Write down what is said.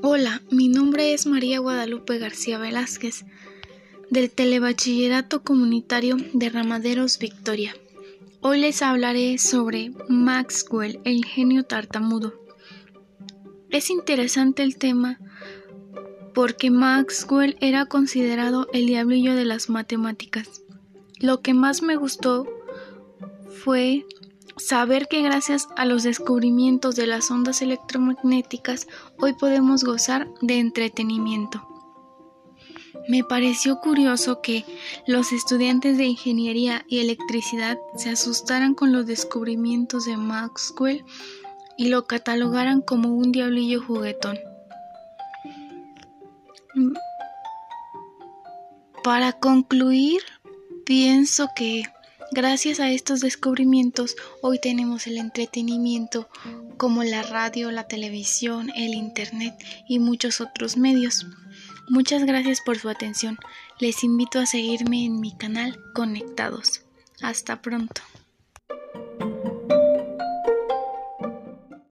Hola, mi nombre es María Guadalupe García Velázquez, del Telebachillerato Comunitario de Ramaderos Victoria. Hoy les hablaré sobre Maxwell, el genio tartamudo. Es interesante el tema porque Maxwell era considerado el diablillo de las matemáticas. Lo que más me gustó fue Saber que gracias a los descubrimientos de las ondas electromagnéticas hoy podemos gozar de entretenimiento. Me pareció curioso que los estudiantes de ingeniería y electricidad se asustaran con los descubrimientos de Maxwell y lo catalogaran como un diablillo juguetón. Para concluir, pienso que Gracias a estos descubrimientos, hoy tenemos el entretenimiento como la radio, la televisión, el Internet y muchos otros medios. Muchas gracias por su atención. Les invito a seguirme en mi canal Conectados. Hasta pronto.